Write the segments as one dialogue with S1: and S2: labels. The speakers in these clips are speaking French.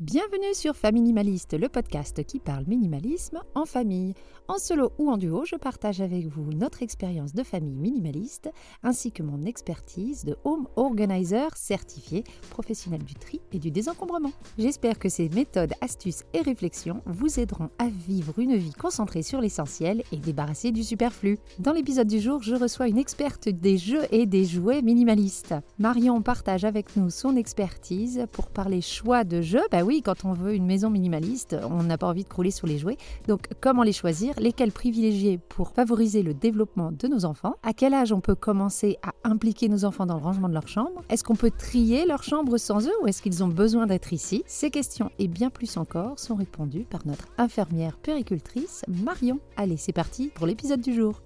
S1: Bienvenue sur Faminimaliste, le podcast qui parle minimalisme en famille. En solo ou en duo, je partage avec vous notre expérience de famille minimaliste ainsi que mon expertise de home organizer certifié, professionnel du tri et du désencombrement. J'espère que ces méthodes, astuces et réflexions vous aideront à vivre une vie concentrée sur l'essentiel et débarrassée du superflu. Dans l'épisode du jour, je reçois une experte des jeux et des jouets minimalistes. Marion partage avec nous son expertise pour parler choix de jeux. Bah oui, quand on veut une maison minimaliste, on n'a pas envie de crouler sous les jouets. Donc, comment les choisir? Lesquels privilégier pour favoriser le développement de nos enfants? À quel âge on peut commencer à impliquer nos enfants dans le rangement de leur chambre? Est-ce qu'on peut trier leur chambre sans eux ou est-ce qu'ils ont besoin d'être ici? Ces questions et bien plus encore sont répondues par notre infirmière péricultrice Marion. Allez, c'est parti pour l'épisode du jour.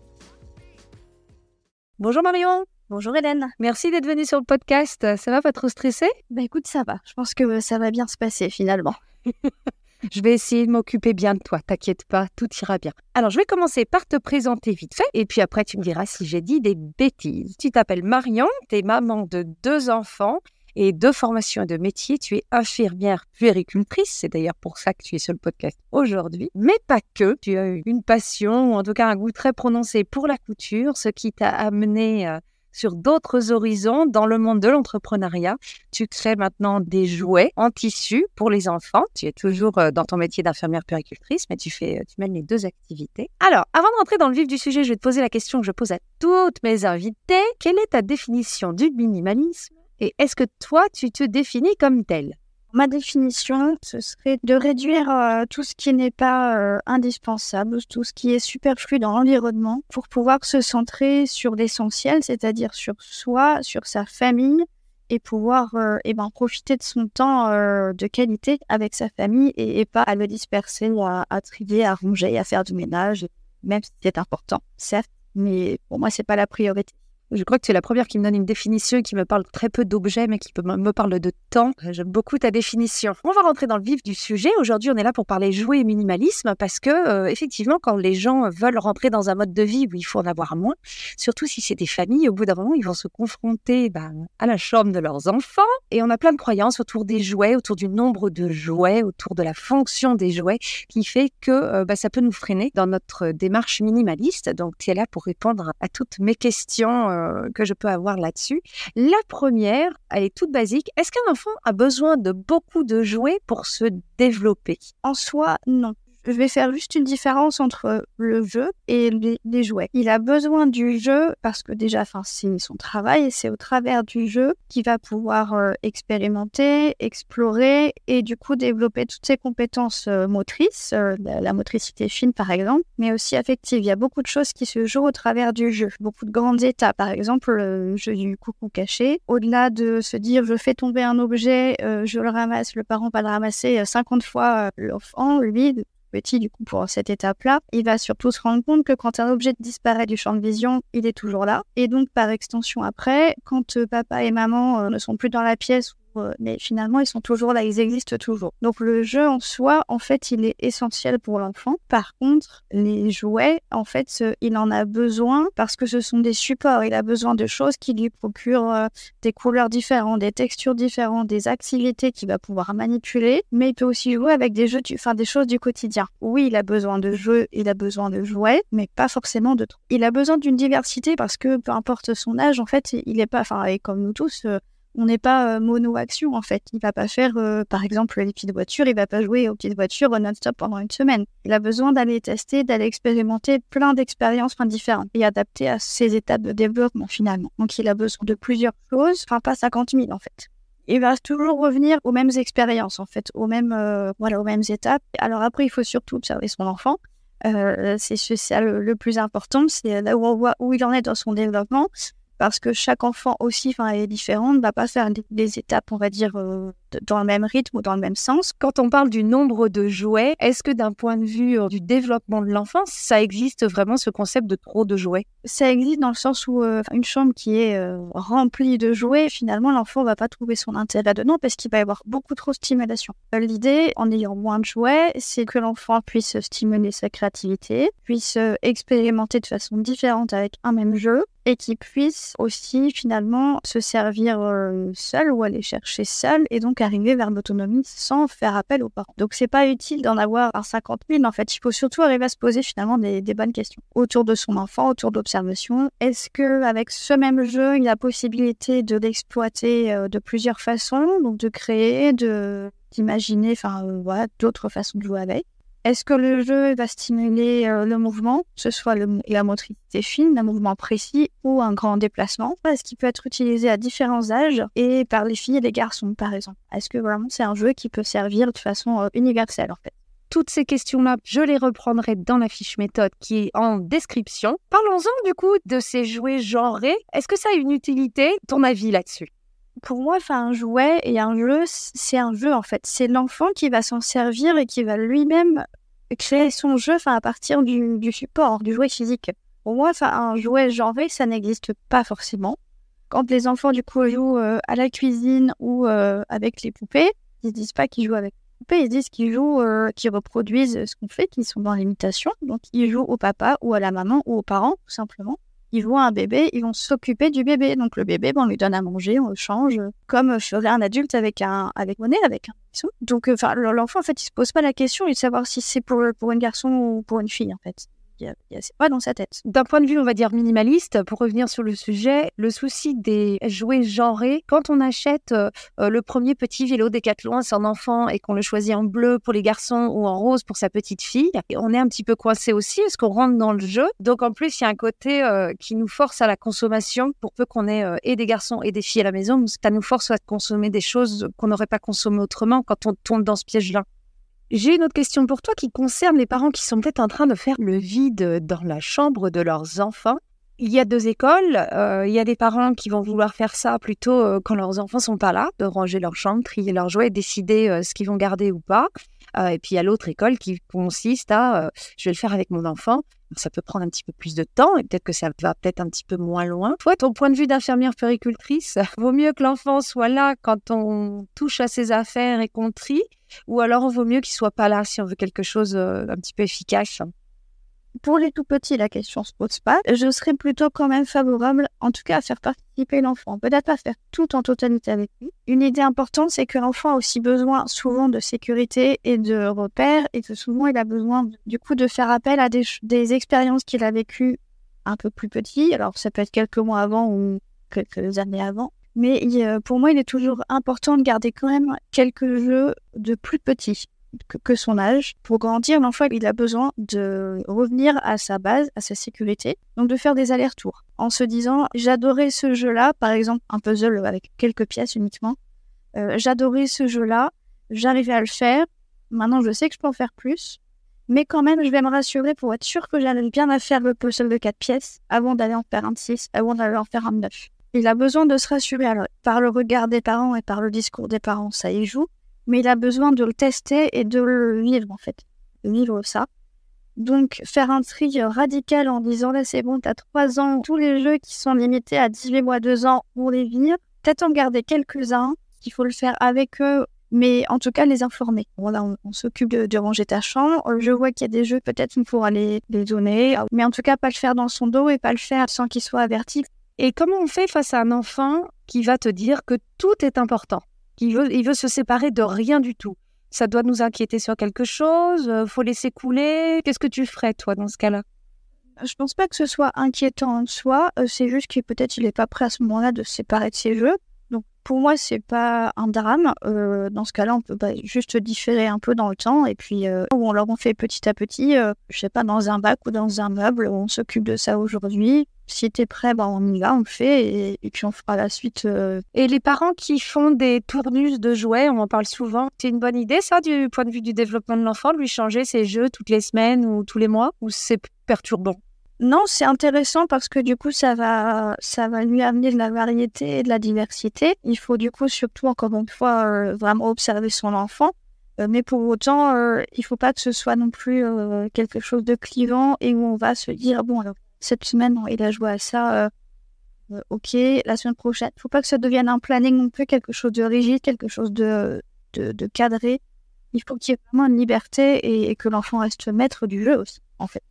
S2: Bonjour Marion
S3: Bonjour Hélène.
S2: Merci d'être venue sur le podcast. Ça va pas trop stressé
S3: Bah écoute, ça va. Je pense que ça va bien se passer finalement.
S2: je vais essayer de m'occuper bien de toi, t'inquiète pas, tout ira bien. Alors je vais commencer par te présenter vite fait et puis après tu me diras si j'ai dit des bêtises. Tu t'appelles Marion, tu es maman de deux enfants et deux formations et de métiers. Tu es infirmière puéricultrice, c'est d'ailleurs pour ça que tu es sur le podcast aujourd'hui. Mais pas que, tu as eu une passion ou en tout cas un goût très prononcé pour la couture, ce qui t'a amené... Euh, sur d'autres horizons dans le monde de l'entrepreneuriat. Tu crées maintenant des jouets en tissu pour les enfants. Tu es toujours euh, dans ton métier d'infirmière péricultrice, mais tu fais, euh, tu mènes les deux activités. Alors, avant de rentrer dans le vif du sujet, je vais te poser la question que je pose à toutes mes invités. Quelle est ta définition du minimalisme et est-ce que toi, tu te définis comme tel?
S3: Ma définition, ce serait de réduire euh, tout ce qui n'est pas euh, indispensable, tout ce qui est superflu dans l'environnement, pour pouvoir se centrer sur l'essentiel, c'est-à-dire sur soi, sur sa famille, et pouvoir euh, eh ben, profiter de son temps de qualité avec sa famille et, pas à le disperser, à, à trier, à ronger, à faire du ménage, même si c'est important, certes, mais pour moi, c'est pas la priorité.
S2: Je crois que tu es la première qui me donne une définition qui me parle très peu d'objets, mais qui me parle de temps. J'aime beaucoup ta définition. On va rentrer dans le vif du sujet. Aujourd'hui, on est là pour parler jouer et minimalisme parce que, euh, effectivement, quand les gens veulent rentrer dans un mode de vie où il faut en avoir moins, surtout si c'est des familles, au bout d'un moment, ils vont se confronter bah, à la chambre de leurs enfants. Et on a plein de croyances autour des jouets, autour du nombre de jouets, autour de la fonction des jouets, qui fait que euh, bah, ça peut nous freiner dans notre démarche minimaliste. Donc, tu es là pour répondre à toutes mes questions euh, que je peux avoir là-dessus. La première, elle est toute basique. Est-ce qu'un enfant a besoin de beaucoup de jouets pour se développer?
S3: En soi, non je vais faire juste une différence entre le jeu et les, jouets. Il a besoin du jeu parce que déjà, c'est son travail et c'est au travers du jeu qu'il va pouvoir euh, expérimenter, explorer et du coup développer toutes ses compétences euh, motrices, euh, la, motricité fine par exemple, mais aussi affective. Il y a beaucoup de choses qui se jouent au travers du jeu, beaucoup de grandes étapes. Par exemple, le jeu du coucou caché. Au-delà de se dire je fais tomber un objet, je le ramasse, le parent va le ramasser 50 fois, l'enfant, lui, petit du coup pour cette étape-là. Il va surtout se rendre compte que quand un objet disparaît du champ de vision, il est toujours là. Et donc par extension après, quand euh, papa et maman euh, ne sont plus dans la pièce mais finalement, ils sont toujours là, ils existent toujours. Donc le jeu en soi, en fait, il est essentiel pour l'enfant. Par contre, les jouets, en fait, il en a besoin parce que ce sont des supports. Il a besoin de choses qui lui procurent euh, des couleurs différentes, des textures différentes, des activités qu'il va pouvoir manipuler, mais il peut aussi jouer avec des jeux, enfin des choses du quotidien. Oui, il a besoin de jeux, il a besoin de jouets, mais pas forcément de. Il a besoin d'une diversité parce que peu importe son âge, en fait, il n'est pas, enfin, comme nous tous, euh, on n'est pas euh, mono-action en fait. Il va pas faire, euh, par exemple, les petites voitures, il va pas jouer aux petites voitures non-stop pendant une semaine. Il a besoin d'aller tester, d'aller expérimenter plein d'expériences différentes et adapter à ses étapes de développement finalement. Donc il a besoin de plusieurs choses, enfin pas 50 000 en fait. Il va toujours revenir aux mêmes expériences en fait, aux mêmes, euh, voilà, aux mêmes étapes. Alors après, il faut surtout observer son enfant. c'est ça le, plus important, c'est là où on voit où il en est dans son développement parce que chaque enfant aussi est différent, ne va pas faire des, étapes, on va dire, euh, dans le même rythme ou dans le même sens.
S2: Quand on parle du nombre de jouets, est-ce que d'un point de vue euh, du développement de l'enfance, ça existe vraiment ce concept de trop de jouets?
S3: Ça existe dans le sens où euh, une chambre qui est remplie de jouets, finalement, l'enfant ne va pas trouver son intérêt dedans parce qu'il va y avoir beaucoup trop de stimulation. L'idée, en ayant moins de jouets, c'est que l'enfant puisse stimuler sa créativité, puisse expérimenter de façon différente avec un même jeu, et qui puisse aussi finalement se servir euh, seul ou aller chercher seul et donc arriver vers l'autonomie sans faire appel aux parents. Donc c'est pas utile d'en avoir un 50 000 en fait. Il faut surtout arriver à se poser finalement des, bonnes questions autour de son enfant, autour d'observation. Est-ce que avec ce même jeu, il y a possibilité de l'exploiter euh, de plusieurs façons, donc de créer, de d'imaginer, enfin euh, voilà, d'autres façons de jouer avec. Est-ce que le jeu va stimuler euh, le mouvement, que ce soit la motricité fine, un mouvement précis ou un grand déplacement? Est-ce qu'il peut être utilisé à différents âges et par les filles et les garçons, par exemple? Est-ce que vraiment c'est un jeu qui peut servir de façon euh, universelle, en fait?
S2: Toutes ces questions-là, je les reprendrai dans la fiche méthode qui est en description. Parlons-en du coup de ces jouets genrés. Est-ce que ça a une utilité? Ton avis là-dessus?
S3: Pour moi, un jouet et un jeu, c'est un jeu en fait. C'est l'enfant qui va s'en servir et qui va lui-même créer son jeu à partir du, support, du jouet physique. Pour moi, un jouet genré, ça n'existe pas forcément. Quand les enfants du coup jouent euh, à la cuisine ou euh, avec les poupées, ils disent pas qu'ils jouent avec les poupées, ils disent qu'ils jouent, euh, qu'ils reproduisent ce qu'on fait, qu'ils sont dans l'imitation. Donc ils jouent au papa ou à la maman ou aux parents, tout simplement ils voient un bébé, ils vont s'occuper du bébé. Donc le bébé, on lui donne à manger, on le change, comme ferait un adulte avec un avec monnaie, avec un. Donc enfin l'enfant en fait, il se pose pas la question de savoir si c'est pour pour un garçon ou pour une fille en fait pas dans sa tête.
S2: D'un point de vue, on va dire minimaliste, pour revenir sur le sujet, le souci des jouets genrés, quand on achète euh, euh, le premier petit vélo Décathlon à son enfant et qu'on le choisit en bleu pour les garçons ou en rose pour sa petite fille, on est un petit peu coincé aussi parce qu'on rentre dans le jeu? Donc en plus, il y a un côté euh, qui nous force à la consommation pour peu qu'on ait et des garçons et des filles à la maison. Ça nous force à consommer des choses qu'on n'aurait pas consommées autrement quand on tombe dans ce piège-là. J'ai une autre question pour toi qui concerne les parents qui sont peut-être en train de faire le vide dans la chambre de leurs enfants. Il y a deux écoles. Euh, il y a des parents qui vont vouloir faire ça plutôt euh, quand leurs enfants sont pas là, de ranger leur chambre, trier leurs jouets, décider euh, ce qu'ils vont garder ou pas. et puis il y a l'autre école qui consiste à je vais le faire avec mon enfant. Ça peut prendre un petit peu plus de temps et peut-être que ça va peut-être un petit peu moins loin. Toi, ton point de vue d'infirmière péricultrice, vaut mieux que l'enfant soit là quand on touche à ses affaires et qu'on trie ou alors, vaut mieux qu'il soit pas là si on veut quelque chose euh, un petit peu efficace.
S3: Pour les tout petits, la question se pose pas. Je serais plutôt quand même favorable, en tout cas, à faire participer l'enfant. Peut-être pas faire tout en totalité avec lui. Une idée importante, c'est que l'enfant a aussi besoin souvent de sécurité et de repères, et que souvent il a besoin du coup de faire appel à des, des expériences qu'il a vécues un peu plus petit. Alors ça peut être quelques mois avant ou quelques années avant, mais pour moi, il est toujours important de garder quand même quelques jeux de plus petits que, son âge. Pour grandir, l'enfant, il a besoin de revenir à sa base, à sa sécurité, donc de faire des allers-retours. En se disant, j'adorais ce jeu-là, par exemple un puzzle avec quelques pièces uniquement. Euh, j'adorais ce jeu-là, j'arrivais à le faire. Maintenant, je sais que je peux en faire plus. Mais quand même, je vais me rassurer pour être sûr que j'arrive bien à faire le puzzle de 4 pièces avant d'aller en faire un de 6, avant d'aller en faire un de 9. Il a besoin de se rassurer alors, par le regard des parents et par le discours des parents, ça y joue, mais il a besoin de le tester et de le vivre en fait, de vivre ça. Donc faire un tri radical en disant là c'est bon, t'as 3 ans, tous les jeux qui sont limités à 18 mois, 2 ans, on les vire, peut-être en garder quelques-uns, il faut le faire avec eux, mais en tout cas les informer. Voilà, on, s'occupe de, ranger ta chambre. Je vois qu'il y a des jeux, peut-être on pourra les, les donner, mais en tout cas pas le faire dans son dos et pas le faire sans qu'il soit averti.
S2: Et comment on fait face à un enfant qui va te dire que tout est important, qu'il veut, il veut se séparer de rien du tout? Ça doit nous inquiéter sur quelque chose euh, Faut laisser couler. Qu'est-ce que tu ferais, toi, dans ce cas-là?
S3: Je pense pas que ce soit inquiétant en soi, euh, c'est juste qu'il peut-être il n'est pas prêt à ce moment-là de se séparer de ses jeux. Pour moi, c'est pas un drame. Euh, dans ce cas-là, on peut juste différer un peu dans le temps et puis on leur en fait petit à petit, je sais pas, dans un bac ou dans un meuble, on s'occupe de ça aujourd'hui si t'es prêt, bah, on y va, on le fait et, puis on fera la suite. Euh.
S2: Et les parents qui font des tournus de jouets, on en parle souvent. C'est une bonne idée, ça, du point de vue du développement de l'enfant, de lui changer ses jeux toutes les semaines ou tous les mois Ou c'est perturbant?
S3: Non, c'est intéressant parce que du coup, ça va, ça va lui amener de la variété et de la diversité. Il faut du coup, surtout, encore une fois, euh, vraiment observer son enfant. Euh, mais pour autant, il ne faut pas que ce soit non plus quelque chose de clivant et où on va se dire, bon, alors cette semaine, il a joué à ça. Euh, euh, ok, la semaine prochaine. Il ne faut pas que ça devienne un planning non plus, quelque chose de rigide, quelque chose de, de, cadré. Il faut qu'il y ait vraiment une liberté et, que l'enfant reste maître du jeu aussi, en fait.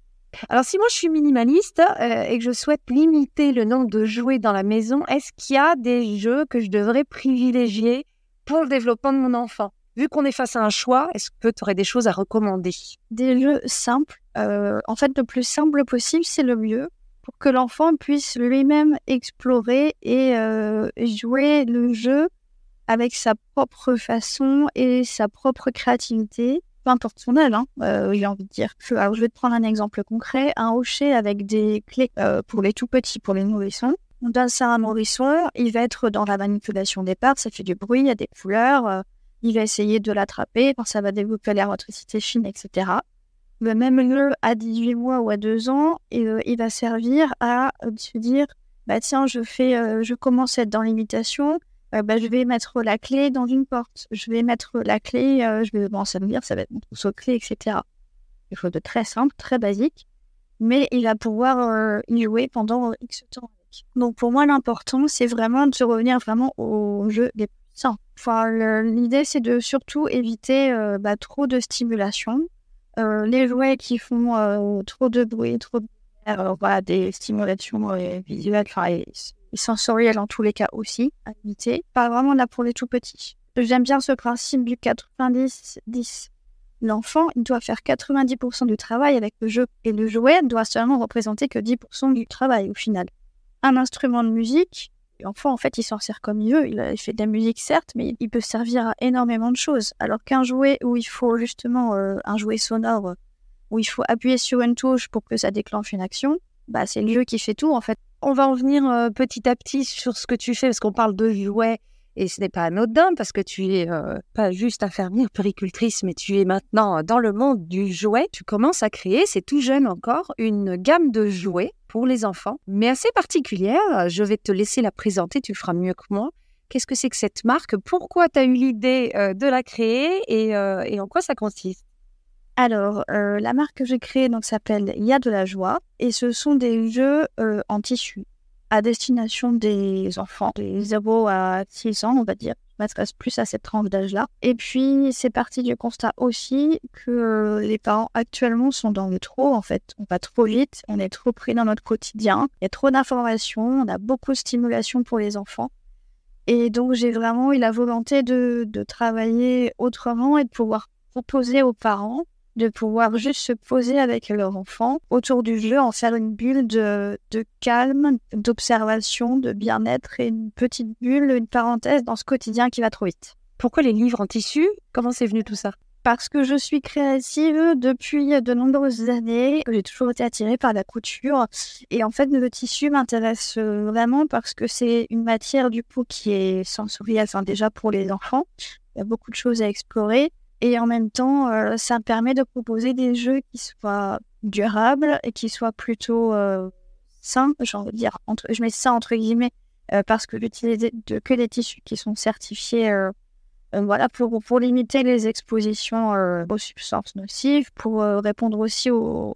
S2: Alors, si moi je suis minimaliste euh, et que je souhaite limiter le nombre de jouets dans la maison, est-ce qu'il y a des jeux que je devrais privilégier pour le développement de mon enfant? Vu qu'on est face à un choix, est-ce que tu aurais des choses à recommander?
S3: Des jeux simples. Euh, en fait, le plus simple possible, c'est le mieux pour que l'enfant puisse lui-même explorer et euh, jouer le jeu avec sa propre façon et sa propre créativité peu importe son âge, hein, euh, j'ai envie de dire. Alors, je vais te prendre un exemple concret. Un hocher avec des clés euh, pour les tout petits, pour les nourrissons. On donne ça à un nourrisson, il va être dans la manipulation des parts, ça fait du bruit, il y a des couleurs, euh, il va essayer de l'attraper, ça va développer l'électricité fine, etc. Le même lieu, à 18 mois ou à 2 ans, il, il va servir à se dire, bah tiens, je fais, je commence à être dans l'imitation, euh, bah, je vais mettre la clé dans une porte, je vais mettre la clé, euh, je vais m'en servir, ça va être mon trousseau de clés, etc. Quelque chose de très simple, très basique, mais il va pouvoir euh, y jouer pendant X temps. Donc pour moi, l'important, c'est vraiment de se revenir vraiment au jeu des simples. Enfin, l'idée, c'est de surtout éviter bah, trop de stimulation. les jouets qui font trop de bruit, trop de des stimulations visuelles, enfin, sensorielle en tous les cas aussi, à limiter. Pas vraiment là pour les tout petits. J'aime bien ce principe du 90-10. L'enfant, il doit faire 90% du travail avec le jeu et le jouet doit seulement représenter que 10% du travail au final. Un instrument de musique, l'enfant en fait il s'en sert comme il veut, il, fait de la musique certes, mais il peut servir à énormément de choses. Alors qu'un jouet où il faut justement euh, un jouet sonore, où il faut appuyer sur une touche pour que ça déclenche une action, bah c'est le jeu qui fait tout en fait.
S2: On va en venir euh, petit à petit sur ce que tu fais, parce qu'on parle de jouets, et ce n'est pas anodin, parce que tu es euh, pas juste infirmière, péricultrice, mais tu es maintenant dans le monde du jouet. Tu commences à créer, c'est tout jeune encore, une gamme de jouets pour les enfants, mais assez particulière. Je vais te laisser la présenter, tu le feras mieux que moi. Qu'est-ce que c'est que cette marque? Pourquoi tu as eu l'idée euh, de la créer et, et en quoi ça consiste?
S3: Alors, euh, la marque que j'ai créée s'appelle Il y a de la joie et ce sont des jeux euh, en tissu à destination des enfants, des 0 à 6 ans, on va dire. M'adresse plus à cette tranche d'âge-là. Et puis, c'est parti du constat aussi que euh, les parents actuellement sont dans le trop, en fait. On va trop vite, on est trop pris dans notre quotidien, il y a trop d'informations, on a beaucoup de stimulation pour les enfants. Et donc, j'ai vraiment eu la volonté de, de travailler autrement et de pouvoir proposer aux parents de pouvoir juste se poser avec leur enfant autour du jeu, en faire une bulle de, calme, d'observation, de bien-être et une petite bulle, une parenthèse dans ce quotidien qui va trop vite.
S2: Pourquoi les livres en tissu? Comment c'est venu tout ça?
S3: Parce que je suis créative depuis de nombreuses années. J'ai toujours été attirée par la couture. Et en fait, le tissu m'intéresse vraiment parce que c'est une matière du coup qui est sensorielle, enfin déjà pour les enfants. Il y a beaucoup de choses à explorer. Et en même temps, euh, ça me permet de proposer des jeux qui soient durables et qui soient plutôt euh, sains, j'ai envie de dire. Entre, je mets ça entre guillemets euh, parce que j'utilise de, que des tissus qui sont certifiés voilà, pour, pour limiter les expositions aux substances nocives, pour répondre aussi au,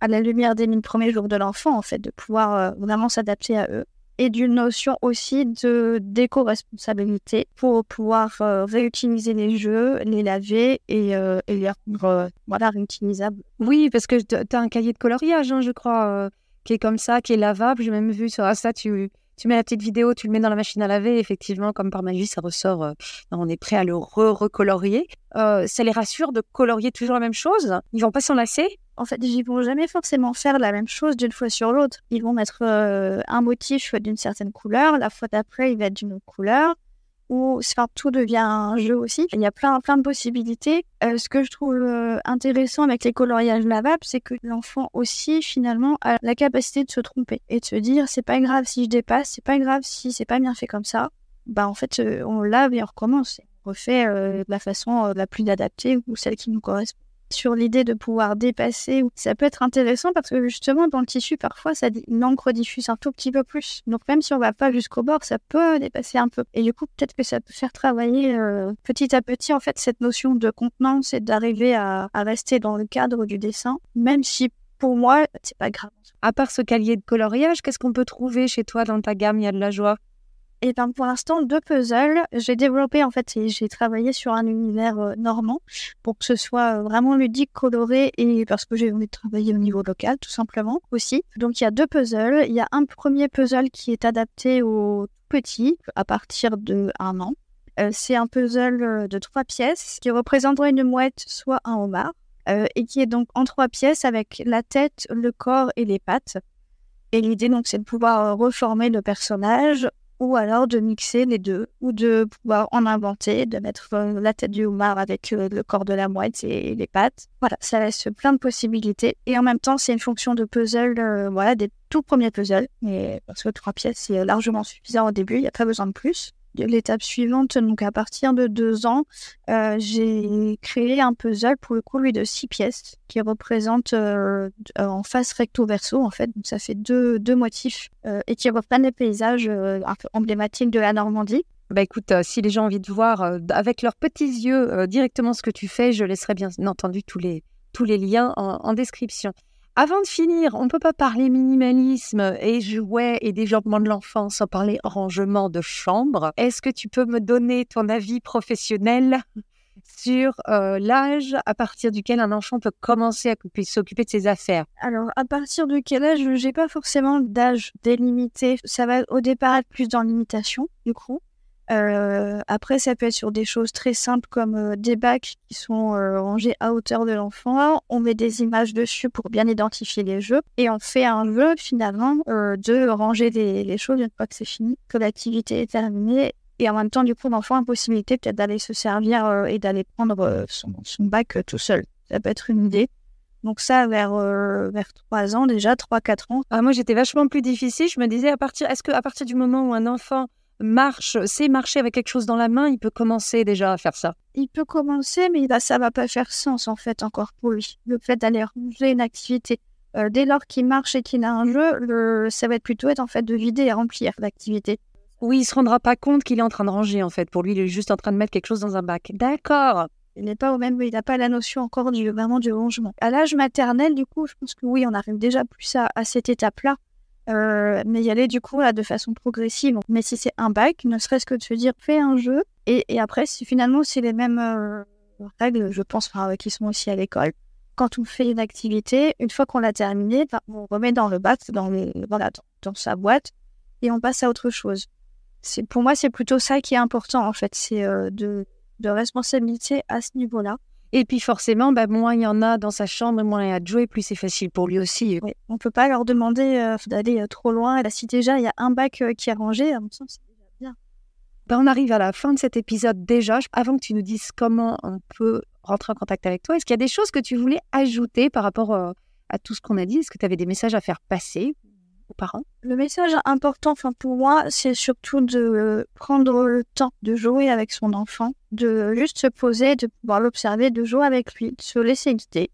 S3: à la lumière des mille premiers jours de l'enfant, en fait, de pouvoir vraiment s'adapter à eux et d'une notion aussi de d'éco-responsabilité pour pouvoir euh, réutiliser les jeux, les laver et, euh, les rendre euh, voilà, réutilisables.
S2: Oui, parce que tu as un cahier de coloriage, hein, je crois, qui est comme ça, qui est lavable. J'ai même vu sur ça, tu, tu mets la petite vidéo, tu le mets dans la machine à laver, effectivement, comme par magie, ça ressort. on est prêt à le re-recolorier. ça les rassure de colorier toujours la même chose. Ils vont pas s'en lasser
S3: en fait, ils vont jamais forcément faire la même chose d'une fois sur l'autre. Ils vont mettre euh, un motif d'une certaine couleur, la fois d'après, il va être d'une autre couleur, ou enfin, tout devient un jeu aussi. Il y a plein, plein de possibilités. Euh, ce que je trouve euh, intéressant avec les coloriages lavables, c'est que l'enfant aussi, finalement, a la capacité de se tromper et de se dire c'est pas grave si je dépasse, c'est pas grave si c'est pas bien fait comme ça. Bah, en fait, on lave et on recommence. On refait de la façon la plus adaptée ou celle qui nous correspond sur l'idée de pouvoir dépasser. Ça peut être intéressant parce que justement dans le tissu parfois ça l'encre diffuse un tout petit peu plus. Donc même si on va pas jusqu'au bord, ça peut dépasser un peu. Et du coup peut-être que ça peut faire travailler euh, petit à petit en fait cette notion de contenance et d'arriver à, rester dans le cadre du dessin, même si pour moi c'est pas grave.
S2: À part ce cahier de coloriage, qu'est-ce qu'on peut trouver chez toi dans ta gamme? Il y a de la joie
S3: Et ben pour l'instant, deux puzzles. J'ai développé en fait, et j'ai travaillé sur un univers euh, normand pour que ce soit euh, vraiment ludique, coloré et parce que j'ai envie de travailler au niveau local, tout simplement aussi. Donc il y a deux puzzles. Il y a un premier puzzle qui est adapté aux petits à partir de un an. Euh, c'est un puzzle de trois pièces qui représenterait une mouette, soit un homard, et qui est donc en trois pièces avec la tête, le corps et les pattes. Et l'idée, donc, c'est de pouvoir reformer le personnage ou alors de mixer les deux, ou de pouvoir en inventer, de mettre euh, la tête du homard avec euh, le corps de la mouette et les pattes. Voilà, ça laisse plein de possibilités. Et en même temps, c'est une fonction de puzzle, euh, voilà, des tout premiers puzzles. Mais parce que trois pièces, c'est largement suffisant au début, il n'y a pas besoin de plus l'étape suivante, donc à partir de deux ans, euh, j'ai créé un puzzle pour le coup lui de six pièces qui représente euh, en face recto verso en fait, donc ça fait deux, deux motifs euh, et qui reprennent les paysages un peu emblématiques de la Normandie.
S2: Bah écoute, si les gens ont envie de voir avec leurs petits yeux directement ce que tu fais, je laisserai bien entendu tous les, tous les liens en description. Avant de finir, on ne peut pas parler minimalisme et jouets et développement de l'enfant sans parler rangement de chambre. Est-ce que tu peux me donner ton avis professionnel sur euh, l'âge à partir duquel un enfant peut commencer à s'occuper de ses affaires?
S3: Alors, à partir de quel âge? J'ai pas forcément d'âge délimité. Ça va au départ être plus dans l'imitation, du coup. Euh, après, ça peut être sur des choses très simples comme euh, des bacs qui sont euh, rangés à hauteur de l'enfant. On met des images dessus pour bien identifier les jeux et on fait un jeu finalement de ranger les, choses une fois que c'est fini, que l'activité est terminée. Et en même temps, du coup, l'enfant a possibilité peut-être d'aller se servir et d'aller prendre son, son, bac tout seul. Ça peut être une idée. Donc ça, vers, vers 3 ans déjà, 3-4 ans.
S2: Ah, moi, j'étais vachement plus difficile. Je me disais, à partir, est-ce qu'à partir du moment où un enfant marche, sait marcher avec quelque chose dans la main, il peut commencer déjà à faire ça.
S3: Il peut commencer, mais ça ça va pas faire sens en fait encore pour lui. Le fait d'aller ranger une activité. Euh, dès lors qu'il marche et qu'il a un jeu, le... ça va être plutôt être en fait de vider et remplir l'activité.
S2: Oui, il se rendra pas compte qu'il est en train de ranger en fait. Pour lui, il est juste en train de mettre quelque chose dans un bac. D'accord.
S3: Il n'est pas au même, il n'a pas la notion encore du vraiment du rangement. À l'âge maternel, du coup, je pense que oui, on arrive déjà plus à cette étape-là. Euh, mais y aller du coup là de façon progressive. Mais si c'est un bac, ne serait-ce que de se dire fais un jeu et, et après finalement c'est les mêmes euh, règles, je pense, qui sont aussi à l'école. Quand on fait une activité, une fois qu'on l'a terminée, ben, on remet dans le bac, dans, les, voilà, dans, sa boîte et on passe à autre chose. Pour moi c'est plutôt ça qui est important en fait, c'est euh, de, de responsabilité à ce niveau-là.
S2: Et puis forcément, bah, moins il y en a dans sa chambre, moins il y a de jouer, plus c'est facile pour lui aussi.
S3: Oui. On ne peut pas leur demander euh, d'aller euh, trop loin. Là, si déjà il y a un bac euh, qui est rangé, à mon sens, c'est déjà bien.
S2: Bah, on arrive à la fin de cet épisode déjà. Avant que tu nous dises comment on peut rentrer en contact avec toi, est-ce qu'il y a des choses que tu voulais ajouter par rapport à tout ce qu'on a dit? Est-ce que tu avais des messages à faire passer? Parents
S3: Le message important pour moi, c'est surtout de prendre le temps de jouer avec son enfant, de juste se poser, de pouvoir l'observer, de jouer avec lui, de se laisser guider.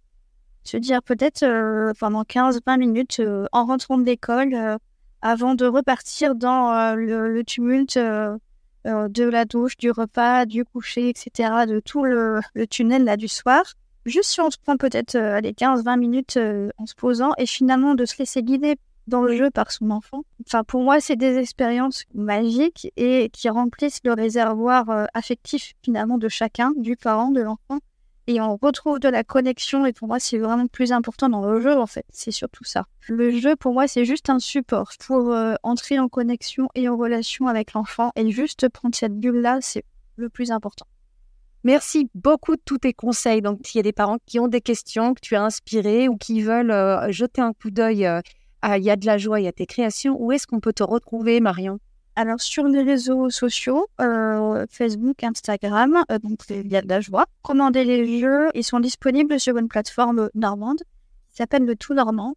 S3: Se dire peut-être euh, pendant 15-20 minutes euh, en rentrant de l'école, euh, avant de repartir dans le, tumulte de la douche, du repas, du coucher, etc., de tout le, tunnel là du soir. Juste si on se prend peut-être les 15-20 minutes en se posant et finalement de se laisser guider dans le jeu par son enfant. Enfin, pour moi, c'est des expériences magiques et qui remplissent le réservoir euh, affectif finalement de chacun, du parent, de l'enfant. Et on retrouve de la connexion et pour moi, c'est vraiment le plus important dans le jeu en fait. C'est surtout ça. Le jeu, pour moi, c'est juste un support pour euh, entrer en connexion et en relation avec l'enfant et juste prendre cette bulle-là, c'est le plus important.
S2: Merci beaucoup de tous tes conseils. Donc, s'il y a des parents qui ont des questions que tu as inspirées ou qui veulent euh, jeter un coup d'œil il y a de la joie, il y a tes créations. Où est-ce qu'on peut te retrouver, Marion?
S3: Alors sur les réseaux sociaux, euh, Facebook, Instagram, euh, donc il y a de la joie. Commandez les jeux, ils sont disponibles sur une plateforme normande qui s'appelle le Tout Normand.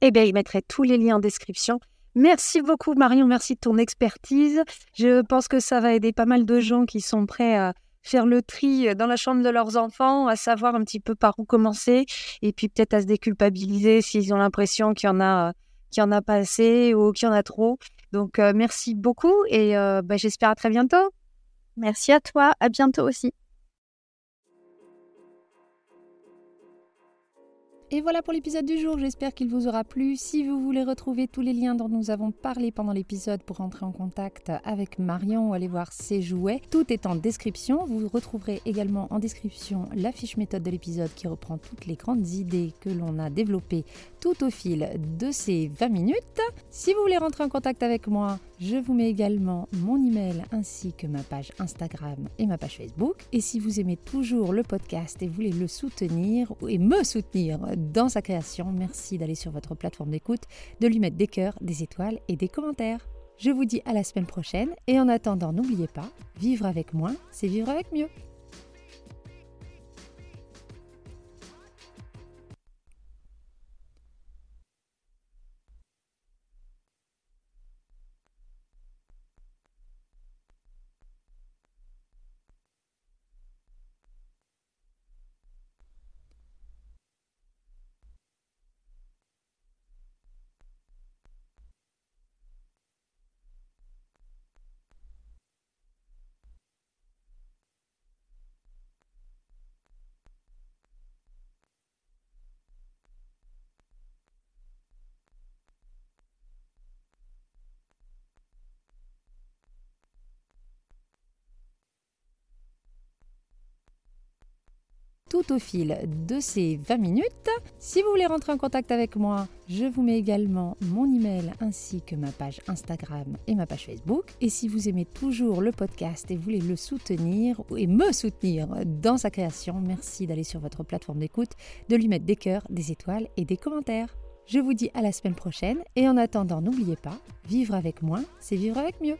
S2: Eh bien, il mettrai tous les liens en description. Merci beaucoup Marion, merci de ton expertise. Je pense que ça va aider pas mal de gens qui sont prêts à faire le tri dans la chambre de leurs enfants, à savoir un petit peu par où commencer et puis peut-être à se déculpabiliser s'ils ont l'impression qu'il y en a qu'il y en a pas assez ou qu'il y en a trop. Donc, euh, merci beaucoup et euh, bah, j'espère à très bientôt.
S3: Merci à toi, à bientôt aussi.
S1: Et voilà pour l'épisode du jour, j'espère qu'il vous aura plu. Si vous voulez retrouver tous les liens dont nous avons parlé pendant l'épisode pour entrer en contact avec Marion ou aller voir ses jouets, tout est en description. Vous retrouverez également en description la fiche méthode de l'épisode qui reprend toutes les grandes idées que l'on a développées tout au fil de ces 20 minutes. Si vous voulez rentrer en contact avec moi, je vous mets également mon email ainsi que ma page Instagram et ma page Facebook. Et si vous aimez toujours le podcast et voulez le soutenir et me soutenir dans sa création, merci d'aller sur votre plateforme d'écoute, de lui mettre des cœurs, des étoiles et des commentaires. Je vous dis à la semaine prochaine et en attendant, n'oubliez pas, vivre avec moins, c'est vivre avec mieux. Tout au fil de ces 20 minutes. Si vous voulez rentrer en contact avec moi, je vous mets également mon email ainsi que ma page Instagram et ma page Facebook. Et si vous aimez toujours le podcast et voulez le soutenir et me soutenir dans sa création, merci d'aller sur votre plateforme d'écoute, de lui mettre des cœurs, des étoiles et des commentaires. Je vous dis à la semaine prochaine et en attendant, n'oubliez pas, vivre avec moins, c'est vivre avec mieux.